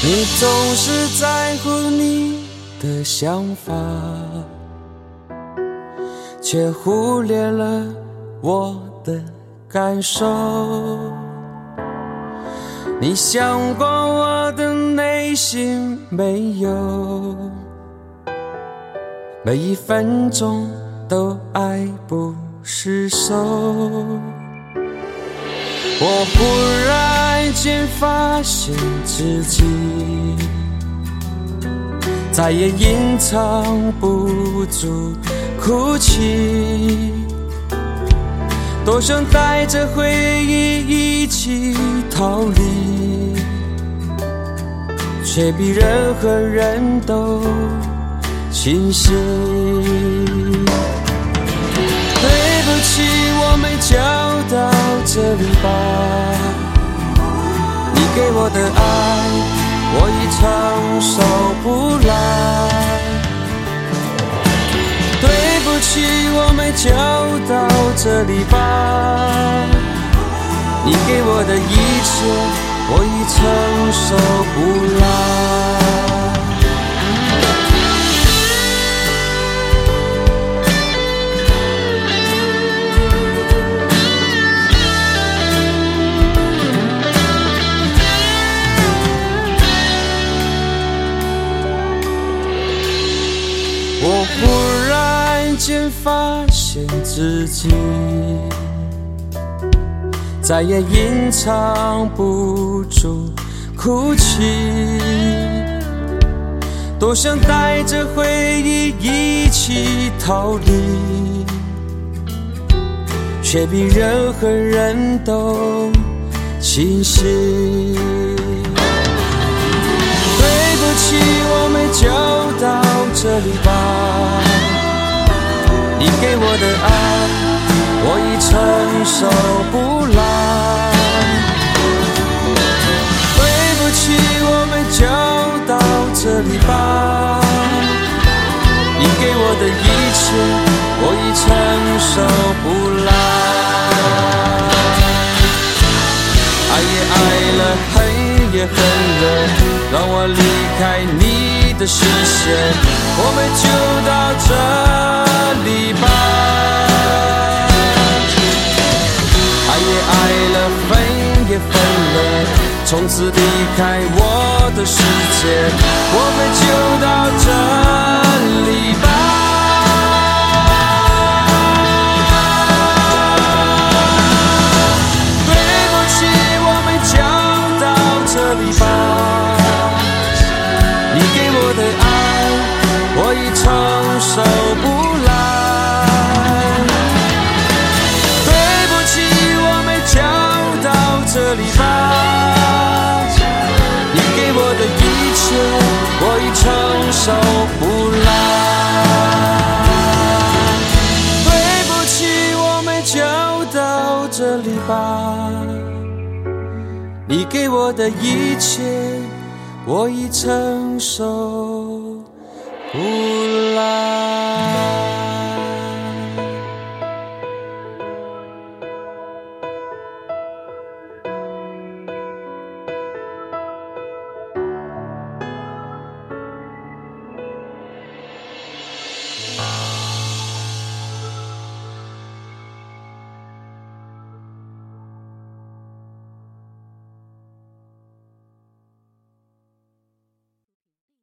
你总是在乎你的想法，却忽略了我的感受。你想过我的内心没有？每一分钟都爱不释手。我忽然间发现自己再也隐藏不住哭泣，多想带着回忆一起逃离，却比任何人都清晰。对不起，我没教到这里吧。你给我的爱，我已承受不来。对不起，我没教到这里吧。你给我的一切，我已承受不来。间发现自己再也隐藏不住哭泣，多想带着回忆一起逃离，却比任何人都清晰。对不起，我没就到这里吧。你给我的爱，我已承受不来。对不起，我们就到这里吧。你给我的一切，我已承受不来。爱也爱了，恨也恨了，让我离开你的视线，我们就到这从此离开我的世界，我们给我的一切，我已承受不来。